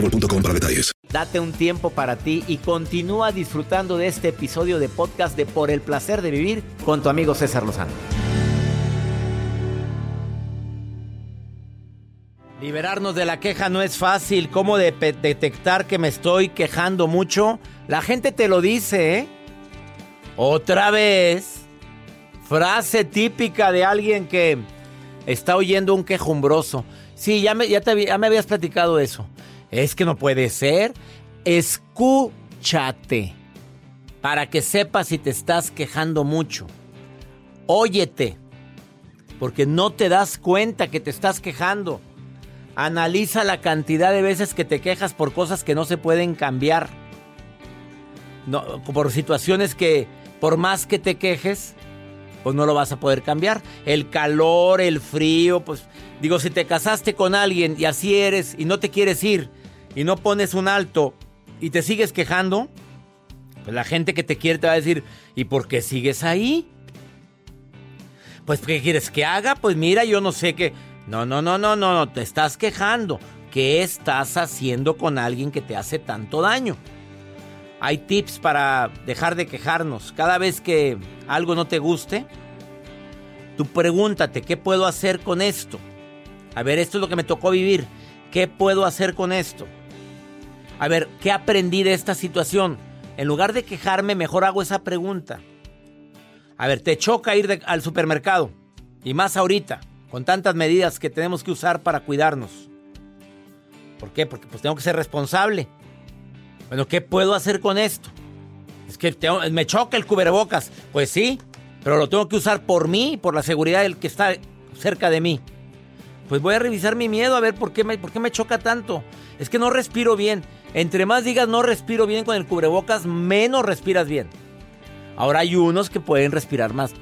boostmobile.com para detalles. Date un tiempo para ti y continúa disfrutando de este episodio de podcast de Por el placer de vivir con tu amigo César Lozano. Liberarnos de la queja no es fácil. ¿Cómo de detectar que me estoy quejando mucho? La gente te lo dice, ¿eh? Otra vez. Frase típica de alguien que está oyendo un quejumbroso. Sí, ya me, ya, te, ya me habías platicado eso. Es que no puede ser. Escúchate. Para que sepas si te estás quejando mucho. Óyete. Porque no te das cuenta que te estás quejando. Analiza la cantidad de veces que te quejas por cosas que no se pueden cambiar. No, por situaciones que por más que te quejes, pues no lo vas a poder cambiar. El calor, el frío, pues digo, si te casaste con alguien y así eres y no te quieres ir y no pones un alto y te sigues quejando, pues la gente que te quiere te va a decir, ¿y por qué sigues ahí? Pues ¿qué quieres que haga? Pues mira, yo no sé qué... No, no, no, no, no, no, te estás quejando. ¿Qué estás haciendo con alguien que te hace tanto daño? Hay tips para dejar de quejarnos. Cada vez que algo no te guste, tú pregúntate, ¿qué puedo hacer con esto? A ver, esto es lo que me tocó vivir. ¿Qué puedo hacer con esto? A ver, ¿qué aprendí de esta situación? En lugar de quejarme, mejor hago esa pregunta. A ver, te choca ir al supermercado. Y más ahorita con tantas medidas que tenemos que usar para cuidarnos. ¿Por qué? Porque pues tengo que ser responsable. Bueno, ¿qué puedo hacer con esto? Es que me choca el cubrebocas. Pues sí, pero lo tengo que usar por mí y por la seguridad del que está cerca de mí. Pues voy a revisar mi miedo a ver por qué me, por qué me choca tanto. Es que no respiro bien. Entre más digas no respiro bien con el cubrebocas, menos respiras bien. Ahora hay unos que pueden respirar más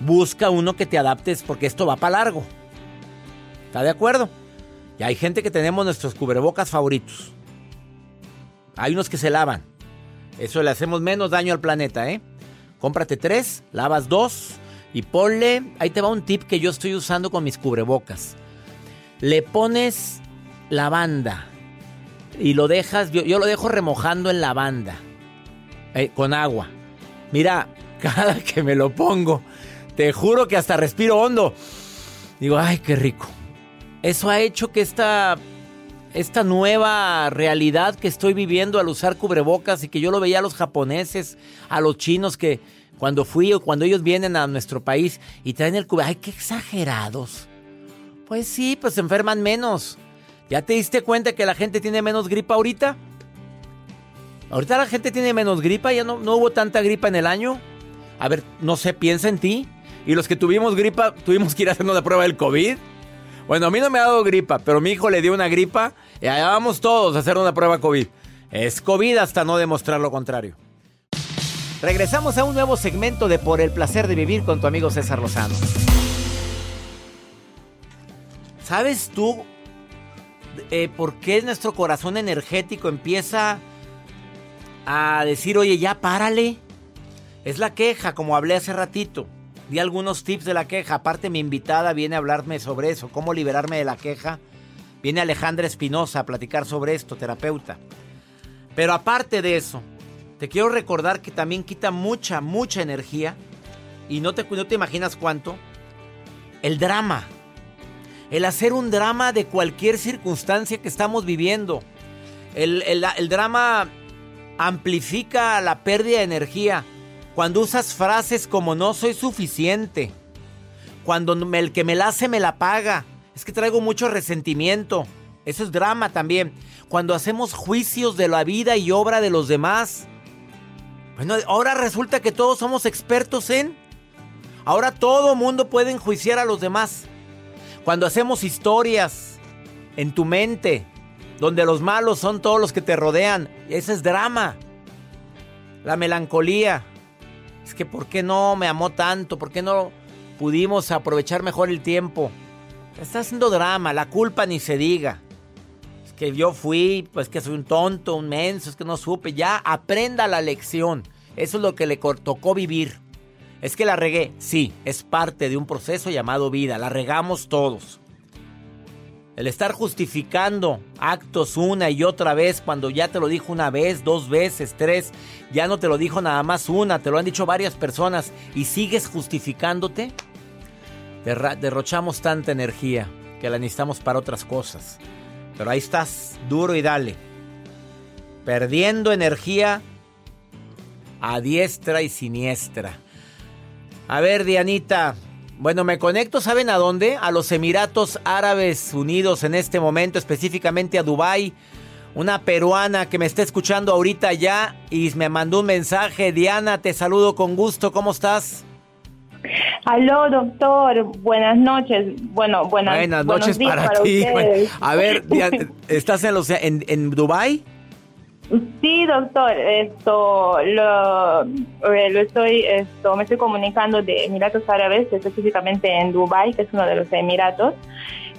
busca uno que te adaptes porque esto va para largo. ¿Está de acuerdo? Y hay gente que tenemos nuestros cubrebocas favoritos. Hay unos que se lavan. Eso le hacemos menos daño al planeta, ¿eh? Cómprate tres, lavas dos y ponle. Ahí te va un tip que yo estoy usando con mis cubrebocas. Le pones lavanda y lo dejas. Yo, lo dejo remojando en lavanda eh, con agua. Mira, cada que me lo pongo, te juro que hasta respiro hondo. Digo, ay, qué rico. Eso ha hecho que esta, esta nueva realidad que estoy viviendo al usar cubrebocas y que yo lo veía a los japoneses, a los chinos que cuando fui o cuando ellos vienen a nuestro país y traen el cubrebocas, ay, qué exagerados. Pues sí, pues se enferman menos. ¿Ya te diste cuenta que la gente tiene menos gripa ahorita? Ahorita la gente tiene menos gripa, ya no, no hubo tanta gripa en el año. A ver, no sé, piensa en ti. Y los que tuvimos gripa, tuvimos que ir haciendo la prueba del COVID. Bueno, a mí no me ha dado gripa, pero mi hijo le dio una gripa y allá vamos todos a hacer una prueba COVID. Es COVID hasta no demostrar lo contrario. Regresamos a un nuevo segmento de Por el placer de vivir con tu amigo César Lozano. ¿Sabes tú eh, por qué nuestro corazón energético empieza a decir, oye, ya párale? Es la queja, como hablé hace ratito di algunos tips de la queja. Aparte, mi invitada viene a hablarme sobre eso, cómo liberarme de la queja. Viene Alejandra Espinosa a platicar sobre esto, terapeuta. Pero aparte de eso, te quiero recordar que también quita mucha, mucha energía. Y no te, no te imaginas cuánto. El drama. El hacer un drama de cualquier circunstancia que estamos viviendo. El, drama amplifica la pérdida de energía. Cuando usas frases como no soy suficiente. Cuando el que me la hace me la paga. Es que traigo mucho resentimiento. Eso es drama también. Cuando hacemos juicios de la vida y obra de los demás. Bueno, ahora resulta que todos somos expertos en... Ahora todo mundo puede enjuiciar a los demás. Cuando hacemos historias en tu mente, donde los malos son todos los que te rodean, ese es drama. La melancolía. Es que ¿por qué no me amó tanto? ¿Por qué no pudimos aprovechar mejor el tiempo? Está haciendo drama, la culpa ni se diga. Es que yo fui, pues que soy un tonto, un menso, es que no supe. Ya aprenda la lección. Eso es lo que le tocó vivir. Es que la regué. Sí, es parte de un proceso llamado vida. La regamos todos. El estar justificando actos una y otra vez cuando ya te lo dijo una vez, dos veces, tres, ya no te lo dijo nada más una, te lo han dicho varias personas y sigues justificándote, derrochamos tanta energía que la necesitamos para otras cosas. Pero ahí estás, duro y dale. Perdiendo energía a diestra y siniestra. A ver, Dianita. Bueno, me conecto, ¿saben a dónde? A los Emiratos Árabes Unidos en este momento, específicamente a Dubái. Una peruana que me está escuchando ahorita ya y me mandó un mensaje. Diana, te saludo con gusto. ¿Cómo estás? Aló, doctor. Buenas noches. Bueno, buenas, buenas noches para, ti. a ver, ¿estás en, los, en, en Dubái? Sí, doctor, esto lo, eh, lo estoy, esto me estoy comunicando de Emiratos Árabes, específicamente en Dubai, que es uno de los Emiratos.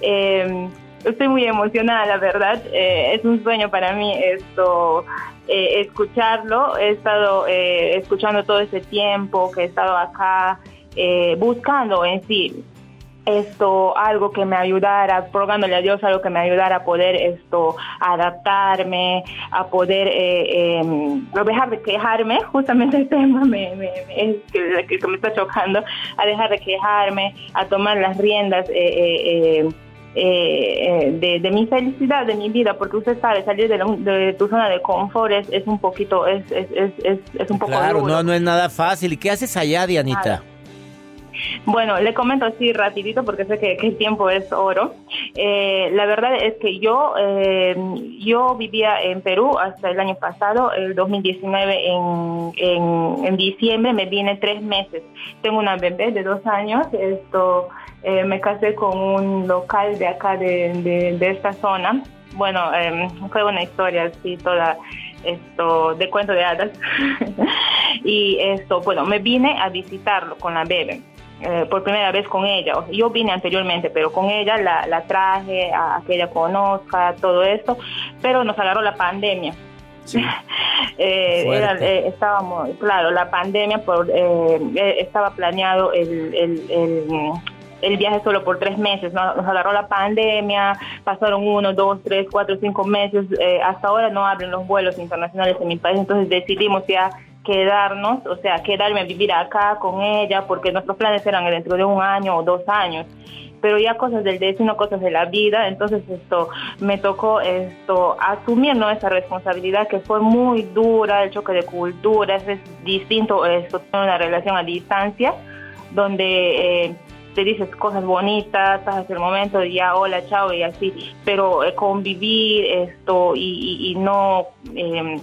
Eh, estoy muy emocionada, la verdad. Eh, es un sueño para mí esto escucharlo. He estado escuchando todo ese tiempo que he estado acá buscando en sí esto algo que me ayudara, rogándole a Dios algo que me ayudara a poder esto adaptarme, a poder eh, em, dejar de quejarme, justamente el tema me, me, que, me está chocando, a dejar de quejarme, a tomar las riendas. Eh, eh, de, mi felicidad, de mi vida, porque usted sabe, salir de, tu zona de confort es, un poquito, es, es, es, es un poco Claro, no, no es nada fácil. ¿Y qué haces allá, Dianita? Bueno, le comento así rapidito porque sé que, el tiempo es oro. Eh, la verdad es que yo, eh, yo vivía en Perú hasta el año pasado, el 2019 en, en, diciembre, me vine tres meses. Tengo una bebé de dos años, esto, eh, me casé con un local de acá de, de, esta zona. Bueno, fue una historia así toda esto de cuento de hadas y esto bueno me vine a visitarlo con la bebé eh, por primera vez con ella. Yo vine anteriormente, pero con ella la, traje a, que ella conozca todo esto, pero nos agarró la pandemia. Eh, eh, estábamos, claro, la pandemia por, estaba planeado el, el, viaje solo por tres meses, nos agarró la pandemia, pasaron uno, dos, tres, cuatro, cinco meses, hasta ahora no abren los vuelos internacionales en mi país, entonces decidimos ya quedarnos, o sea, quedarme a vivir acá con ella, porque nuestros planes eran dentro de un año o dos años pero ya cosas del destino, cosas de la vida, entonces esto me tocó esto asumir ¿no? esa responsabilidad que fue muy dura, el choque de culturas, es distinto esto, tener una relación a distancia, donde eh, te dices cosas bonitas, pasas el momento y ya hola, chao y así, pero eh, convivir esto y, y no... Eh,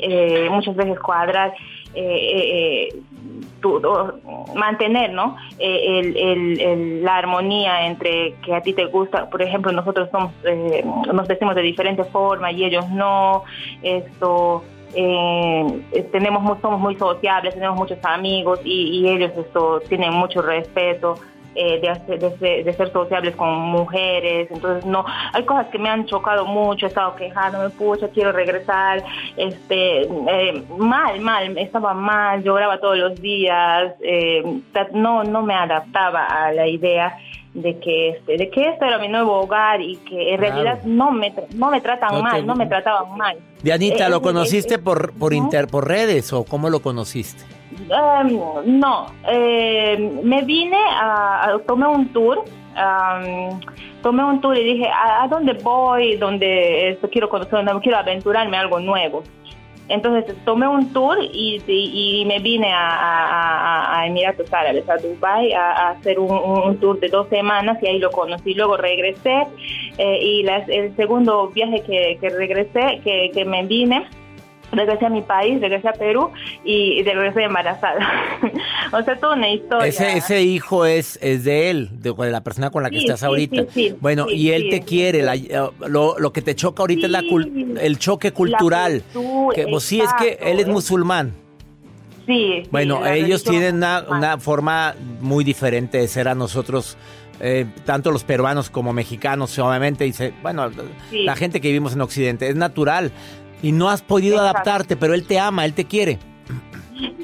eh, muchas veces cuadrar, eh, eh, mantener ¿no? la armonía entre que a ti te gusta, por ejemplo, nosotros somos, nos decimos de diferente forma y ellos no, esto... tenemos somos muy sociables tenemos muchos amigos y, y ellos esto tienen mucho respeto eh, de, de, ser sociables con mujeres, entonces no, hay cosas que me han chocado mucho, he estado quejándome, pucha, quiero regresar, este, eh, mal, mal, estaba mal, lloraba todos los días, eh, no, no me adaptaba a la idea de que este, de que esto era mi nuevo hogar y que en realidad no me no me tratan mal, no me trataban mal. Dianita, ¿lo conociste por por inter por redes o cómo lo conociste? No, eh, me vine a, tomé un tour tomé un tour y dije, ¿a, dónde voy? ¿Dónde esto, quiero conocer? quiero aventurarme algo nuevo. Entonces tomé un tour y, y, me vine a, a, Emiratos Árabes, a Dubai, a, hacer un, tour de dos semanas y ahí lo conocí. Luego regresé eh, y el segundo viaje que, regresé, que me vine, regresé a mi país, regresé a Perú y, regresé embarazada. o sea, toda una historia. Ese, ese hijo es, es de él, de, la persona con la que estás ahorita. bueno, y él te quiere. Eh, lo, lo, que te choca ahorita es la el choque cultural. que, pues, sí, es que él es musulmán. Sí. Bueno, ellos tienen una, una, forma muy diferente de ser a nosotros. Eh, tanto los peruanos como mexicanos, obviamente, dice, bueno, la gente que vivimos en Occidente, es natural. Y no has podido adaptarte, pero él te ama, él te quiere.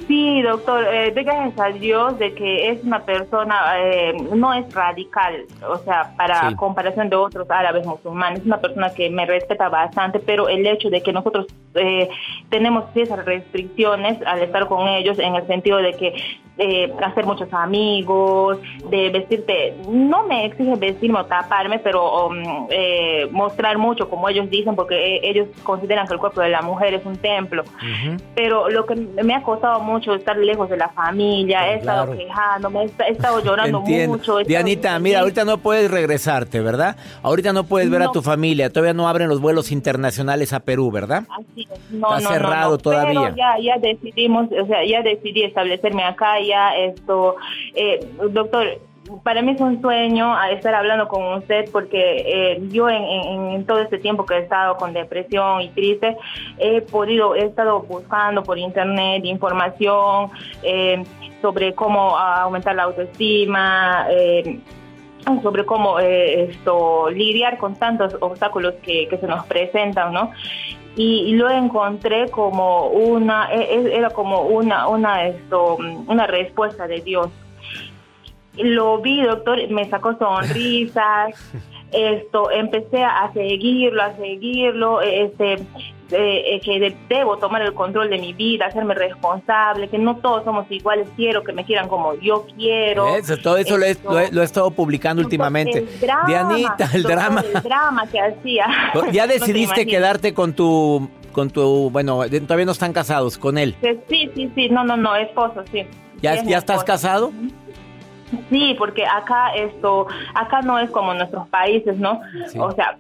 Sí, doctor, eh, gracias a Dios de que es una persona, eh, no es radical, o sea, para comparación de otros árabes musulmanes, es una persona que me respeta bastante, pero el hecho de que nosotros eh, tenemos esas restricciones al estar con ellos en el sentido de que eh, hacer muchos amigos, de vestirte, no me exige vestirme o taparme, pero um, eh, mostrar mucho, como ellos dicen, porque ellos consideran que el cuerpo de la mujer es un templo. Pero lo que me ha costado mucho estar lejos de la familia, he estado quejándome, he, estado llorando mucho. Dianita, mira, ahorita no puedes regresarte, ¿verdad? Ahorita no puedes ver a tu familia, todavía no abren los vuelos internacionales a Perú, ¿verdad? Así no, Está cerrado todavía. ya, ya decidimos, o sea, ya decidí establecerme acá, ya esto, eh, doctor, para mí es un sueño estar hablando con usted porque eh, yo en, todo este tiempo que he estado con depresión y triste he podido, he estado buscando por internet información eh, sobre cómo aumentar la autoestima. sobre cómo esto lidiar con tantos obstáculos que, que se nos presentan, ¿no? Y, lo encontré como una e, e, era como una una esto una respuesta de Dios. Lo vi doctor me sacó sonrisas esto empecé a seguirlo a seguirlo este eh, que debo tomar el control de mi vida, hacerme responsable, que no todos somos iguales, quiero que me quieran como yo quiero. Eso, todo eso lo, he, estado publicando últimamente. Dianita, el drama. El drama que hacía. ¿Ya decidiste quedarte con tu, con tu, bueno, todavía no están casados, con él? Sí, sí, sí, no, no, no, esposo, sí. ¿Ya, ¿ya estás casado? Sí, porque acá esto, acá no es como en nuestros países, ¿no? O sea,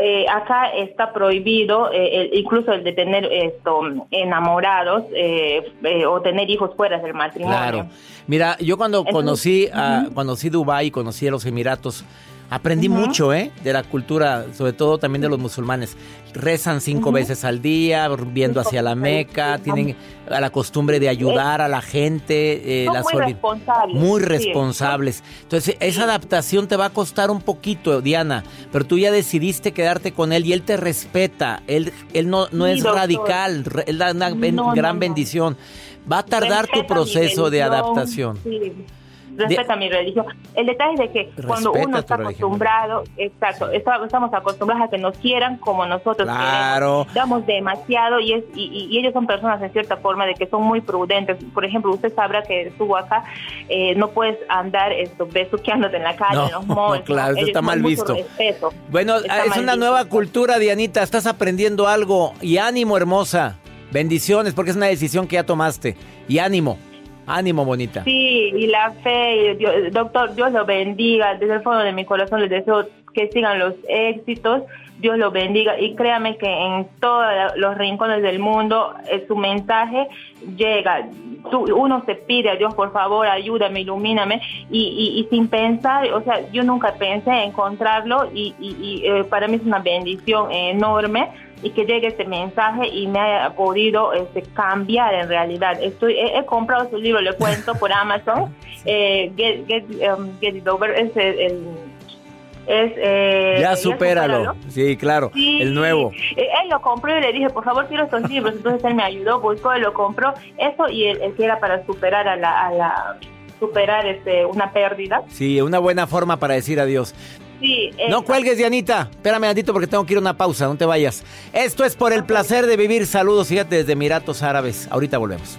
eh, acá está prohibido eh, incluso el de tener esto enamorados eh, o tener hijos fuera del matrimonio. Claro. Mira, yo cuando conocí a, conocí Dubai, conocí a los Emiratos, Aprendí mucho, ¿eh? De la cultura, sobre todo también de los musulmanes. Rezan cinco veces al día, viendo hacia la Meca, tienen la costumbre de ayudar a la gente. Eh, muy responsables. Muy responsables. Entonces, esa adaptación te va a costar un poquito, Diana, pero tú ya decidiste quedarte con él y él te respeta. Él, él no, no es radical, él da una gran bendición. Va a tardar tu proceso de adaptación. Sí respeta mi religión. El detalle es de que cuando uno está acostumbrado, exacto, estamos acostumbrados a que nos quieran como nosotros claro. damos demasiado y, es, y, ellos son personas en cierta forma de que son muy prudentes. Por ejemplo, usted sabrá que estuvo acá, eh, no puedes andar esto, besuqueándote en la calle, en los malls. claro, eso está mal visto. Bueno, es una nueva cultura, Dianita, estás aprendiendo algo y ánimo, hermosa. Bendiciones, porque es una decisión que ya tomaste. Y ánimo. Ánimo, bonita. Sí, y la fe, doctor, Dios lo bendiga. Desde el fondo de mi corazón les deseo que sigan los éxitos. Dios lo bendiga y créame que en todos los rincones del mundo eh, su mensaje llega. uno se pide a Dios, por favor, ayúdame, ilumíname y, y, sin pensar, o sea, yo nunca pensé encontrarlo y, y eh, para mí es una bendición enorme y que llegue este mensaje y me haya podido este, cambiar en realidad. Estoy, he, comprado su libro, le cuento por Amazon, eh, Get, Get, um, Get, It Over, es el, es, eh, ya, supéralo. Sí, claro, el nuevo. Eh, él lo compró y le dije, por favor, quiero estos libros. Entonces él me ayudó, buscó y lo compró. Eso y el, que era para superar a la, a la superar este, una pérdida. Sí, una buena forma para decir adiós. No cuelgues, Dianita. Espérame, Andito, porque tengo que ir a una pausa. No te vayas. Esto es por el placer de vivir. Saludos, fíjate, desde Emiratos Árabes. Ahorita volvemos.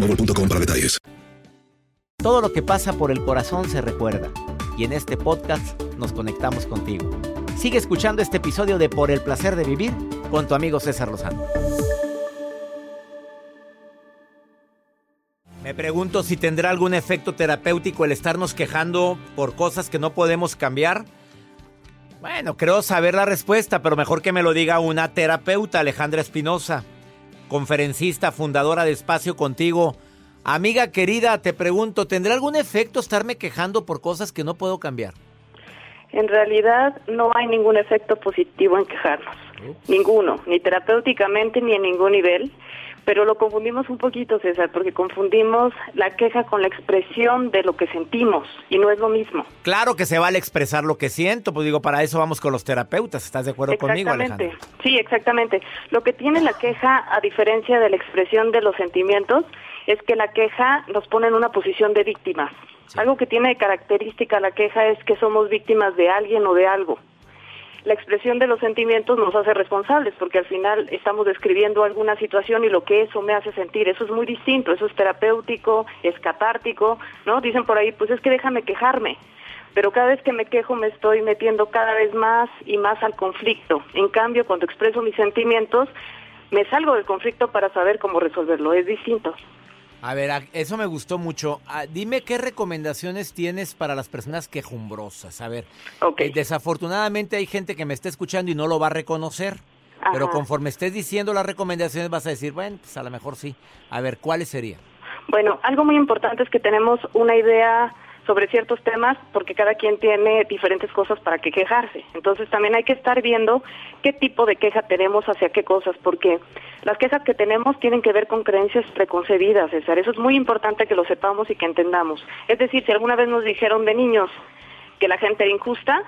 boostmobile.com para detalles. Todo lo que pasa por el corazón se recuerda. Y en este podcast nos conectamos contigo. Sigue escuchando este episodio de Por el placer de vivir con tu amigo César Lozano. Me pregunto si tendrá algún efecto terapéutico el estarnos quejando por cosas que no podemos cambiar. Bueno, creo saber la respuesta, pero mejor que me lo diga una terapeuta, Alejandra Espinosa, conferencista, fundadora de Espacio Contigo. Amiga querida, te pregunto, ¿tendrá algún efecto estarme quejando por cosas que no puedo cambiar? En realidad no hay ningún efecto positivo en quejarnos, ninguno, ni terapéuticamente ni en ningún nivel, pero lo confundimos un poquito, César, porque confundimos la queja con la expresión de lo que sentimos y no es lo mismo. Claro que se vale expresar lo que siento, pues digo, para eso vamos con los terapeutas, ¿estás de acuerdo conmigo, Alejandra? Sí, exactamente. Lo que tiene la queja, a diferencia de la expresión de los sentimientos, es que la queja nos pone en una posición de víctimas. Algo que tiene de característica la queja es que somos víctimas de alguien o de algo. La expresión de los sentimientos nos hace responsables porque al final estamos describiendo alguna situación y lo que eso me hace sentir. Eso es muy distinto, eso es terapéutico, es catártico, ¿no? Dicen por ahí, pues es que déjame quejarme. Pero cada vez que me quejo me estoy metiendo cada vez más y más al conflicto. En cambio, cuando expreso mis sentimientos, me salgo del conflicto para saber cómo resolverlo. Es distinto. A ver, eso me gustó mucho. Dime qué recomendaciones tienes para las personas quejumbrosas. A ver, okay. desafortunadamente hay gente que me está escuchando y no lo va a reconocer. Pero conforme estés diciendo las recomendaciones vas a decir, bueno, pues a lo mejor sí. A ver, ¿cuáles serían? Bueno, algo muy importante es que tenemos una idea sobre ciertos temas porque cada quien tiene diferentes cosas para que quejarse. Entonces también hay que estar viendo qué tipo de queja tenemos hacia qué cosas, porque las quejas que tenemos tienen que ver con creencias preconcebidas. Eso es muy importante que lo sepamos y que entendamos. Es decir, si alguna vez nos dijeron de niños que la gente era injusta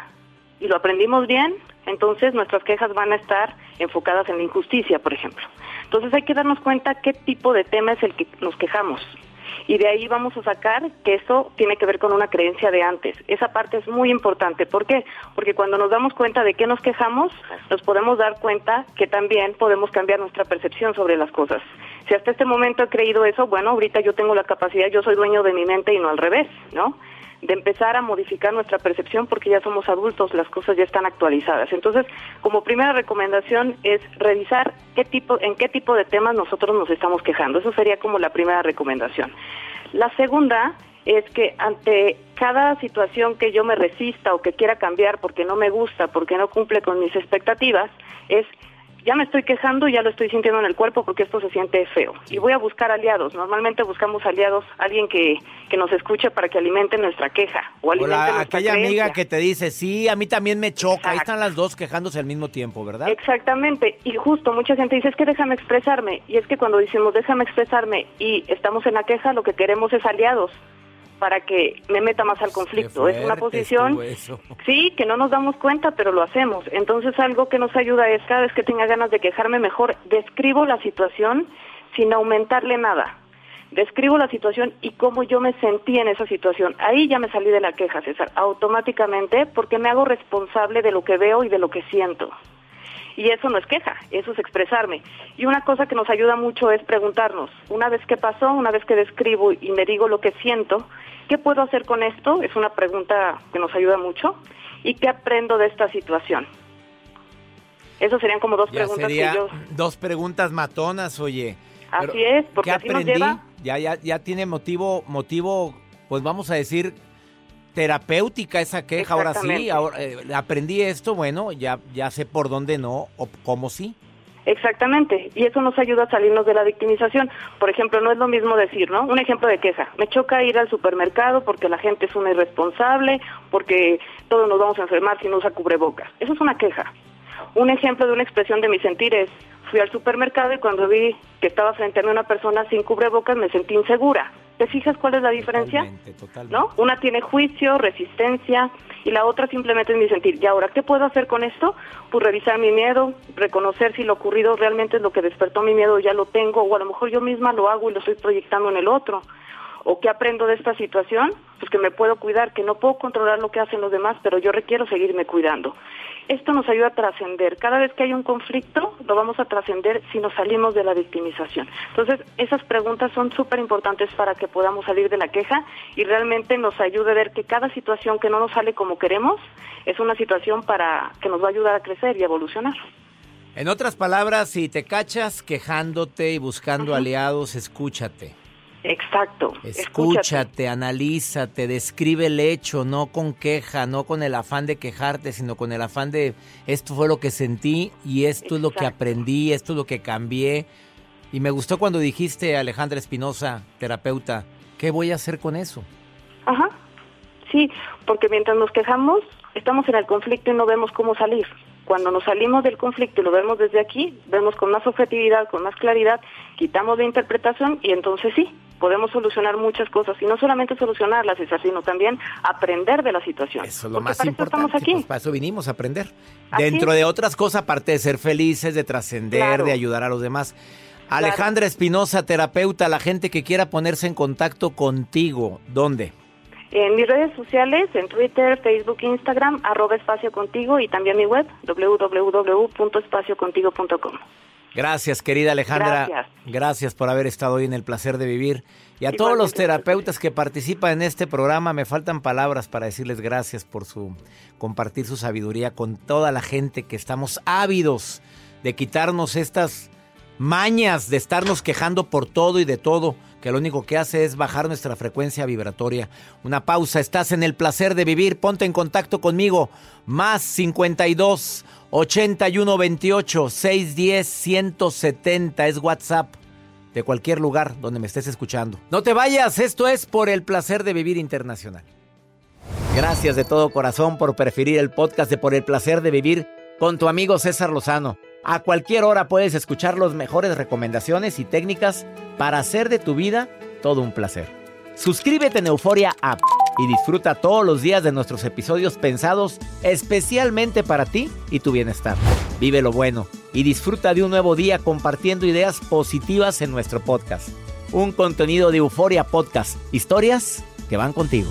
y lo aprendimos bien, entonces nuestras quejas van a estar enfocadas en la injusticia, por ejemplo. Entonces hay que darnos cuenta qué tipo de tema es el que nos quejamos y de ahí vamos a sacar que eso tiene que ver con una creencia de antes. Esa parte es muy importante. ¿Por qué? Porque cuando nos damos cuenta de qué nos quejamos, nos podemos dar cuenta que también podemos cambiar nuestra percepción sobre las cosas. Si hasta este momento he creído eso, bueno, ahorita yo tengo la capacidad, yo soy dueño de mi mente y no al revés, ¿no? De empezar a modificar nuestra percepción porque ya somos adultos, las cosas ya están actualizadas. Entonces, como primera recomendación es revisar qué tipo, en qué tipo de temas nosotros nos estamos quejando. Eso sería como la primera recomendación. La segunda es que ante cada situación que yo me resista o que quiera cambiar porque no me gusta, porque no cumple con mis expectativas, es ya me estoy quejando, ya lo estoy sintiendo en el cuerpo porque esto se siente feo. Y voy a buscar aliados. Normalmente buscamos aliados, alguien que, que nos escuche para que alimente nuestra queja. O alimente Hola, aquella amiga que te dice, sí, a mí también me choca. Ahí están las dos quejándose al mismo tiempo, ¿verdad? Exactamente. Y justo mucha gente dice, es que déjame expresarme. Y es que cuando decimos déjame expresarme y estamos en la queja, lo que queremos es aliados para que me meta más al conflicto. Es una posición, sí, que no nos damos cuenta, pero lo hacemos. Entonces algo que nos ayuda es cada vez que tenga ganas de quejarme mejor, describo la situación sin aumentarle nada. Describo la situación y cómo yo me sentí en esa situación. Ahí ya me salí de la queja, César, automáticamente porque me hago responsable de lo que veo y de lo que siento. Y eso no es queja, eso es expresarme. Y una cosa que nos ayuda mucho es preguntarnos, una vez que pasó, una vez que describo y me digo lo que siento, ¿Qué puedo hacer con esto? Es una pregunta que nos ayuda mucho. ¿Y qué aprendo de esta situación? Esas serían como dos preguntas que yo... Dos preguntas matonas, oye. Así es, porque ¿qué así nos lleva Ya, ya, ya tiene motivo, motivo, pues vamos a decir, terapéutica esa queja. Ahora sí, ahora, eh, aprendí esto, bueno, ya, ya sé por dónde no o cómo sí. Exactamente, y eso nos ayuda a salirnos de la victimización. Por ejemplo, no es lo mismo decir, ¿no? Un ejemplo de queja. Me choca ir al supermercado porque la gente es una irresponsable, porque todos nos vamos a enfermar si no usa cubrebocas. Eso es una queja. Un ejemplo de una expresión de mi sentir es, fui al supermercado y cuando vi que estaba frente a mí una persona sin cubrebocas me sentí insegura. ¿Te fijas cuál es la diferencia? ¿No? Una tiene juicio, resistencia y la otra simplemente es mi sentir. ¿Y ahora qué puedo hacer con esto? Pues revisar mi miedo, reconocer si lo ocurrido realmente es lo que despertó mi miedo, ya lo tengo, o a lo mejor yo misma lo hago y lo estoy proyectando en el otro. ¿O qué aprendo de esta situación? Pues que me puedo cuidar, que no puedo controlar lo que hacen los demás, pero yo requiero seguirme cuidando. Esto nos ayuda a trascender. Cada vez que hay un conflicto, lo vamos a trascender si nos salimos de la victimización. Entonces, esas preguntas son súper importantes para que podamos salir de la queja y realmente nos ayude a ver que cada situación que no nos sale como queremos es una situación para que nos va a ayudar a crecer y evolucionar. En otras palabras, si te cachas quejándote y buscando aliados, escúchate. Exacto. Escúchate, analízate, describe el hecho, no con queja, no con el afán de quejarte, sino con el afán de esto fue lo que sentí y esto es lo que aprendí, esto es lo que cambié. Y me gustó cuando dijiste, Alejandra Espinosa, terapeuta, ¿qué voy a hacer con eso? Ajá. Sí, porque mientras nos quejamos, estamos en el conflicto y no vemos cómo salir. Cuando nos salimos del conflicto y lo vemos desde aquí, vemos con más objetividad, con más claridad, quitamos la interpretación y entonces sí, podemos solucionar muchas cosas y no solamente solucionarlas, sino también aprender de la situación. Eso es lo más importante. Estamos aquí. Pues para eso vinimos a aprender. Dentro de otras cosas, aparte de ser felices, de trascender, de ayudar a los demás. Alejandra Espinosa, terapeuta, la gente que quiera ponerse en contacto contigo, ¿dónde? En mis redes sociales, en Twitter, Facebook, Instagram, arroba espacio contigo y también mi web, www.espaciocontigo.com. Gracias, querida Alejandra. Gracias. Gracias por haber estado hoy en el placer de vivir. Y a todos los terapeutas que participan en este programa, me faltan palabras para decirles gracias por su compartir su sabiduría con toda la gente que estamos ávidos de quitarnos estas mañas de estarnos quejando por todo y de todo que lo único que hace es bajar nuestra frecuencia vibratoria. Una pausa, estás en el placer de vivir, ponte en contacto conmigo. Más 52 81 28 610 170 es WhatsApp de cualquier lugar donde me estés escuchando. No te vayas, esto es por el placer de vivir internacional. Gracias de todo corazón por preferir el podcast de Por el placer de vivir con tu amigo César Lozano. A cualquier hora puedes escuchar las mejores recomendaciones y técnicas para hacer de tu vida todo un placer. Suscríbete en Euforia App y disfruta todos los días de nuestros episodios pensados especialmente para ti y tu bienestar. Vive lo bueno y disfruta de un nuevo día compartiendo ideas positivas en nuestro podcast. Un contenido de Euforia Podcast, historias que van contigo.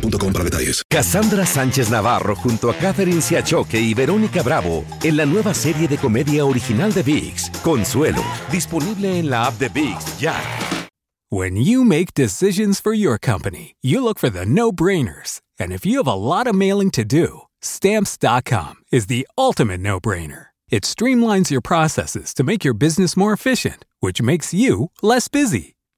boostmobile para detalles. Cassandra Sánchez Navarro junto a Catherine Siachoque y Verónica Bravo en la nueva serie de comedia original de VIX, Consuelo, disponible en la app de VIX ya. When you make decisions for your company, you look for the no-brainers. And if you have a lot of mailing to do, stamps.com is the ultimate no-brainer. It streamlines your processes to make your business more efficient, which makes you less busy.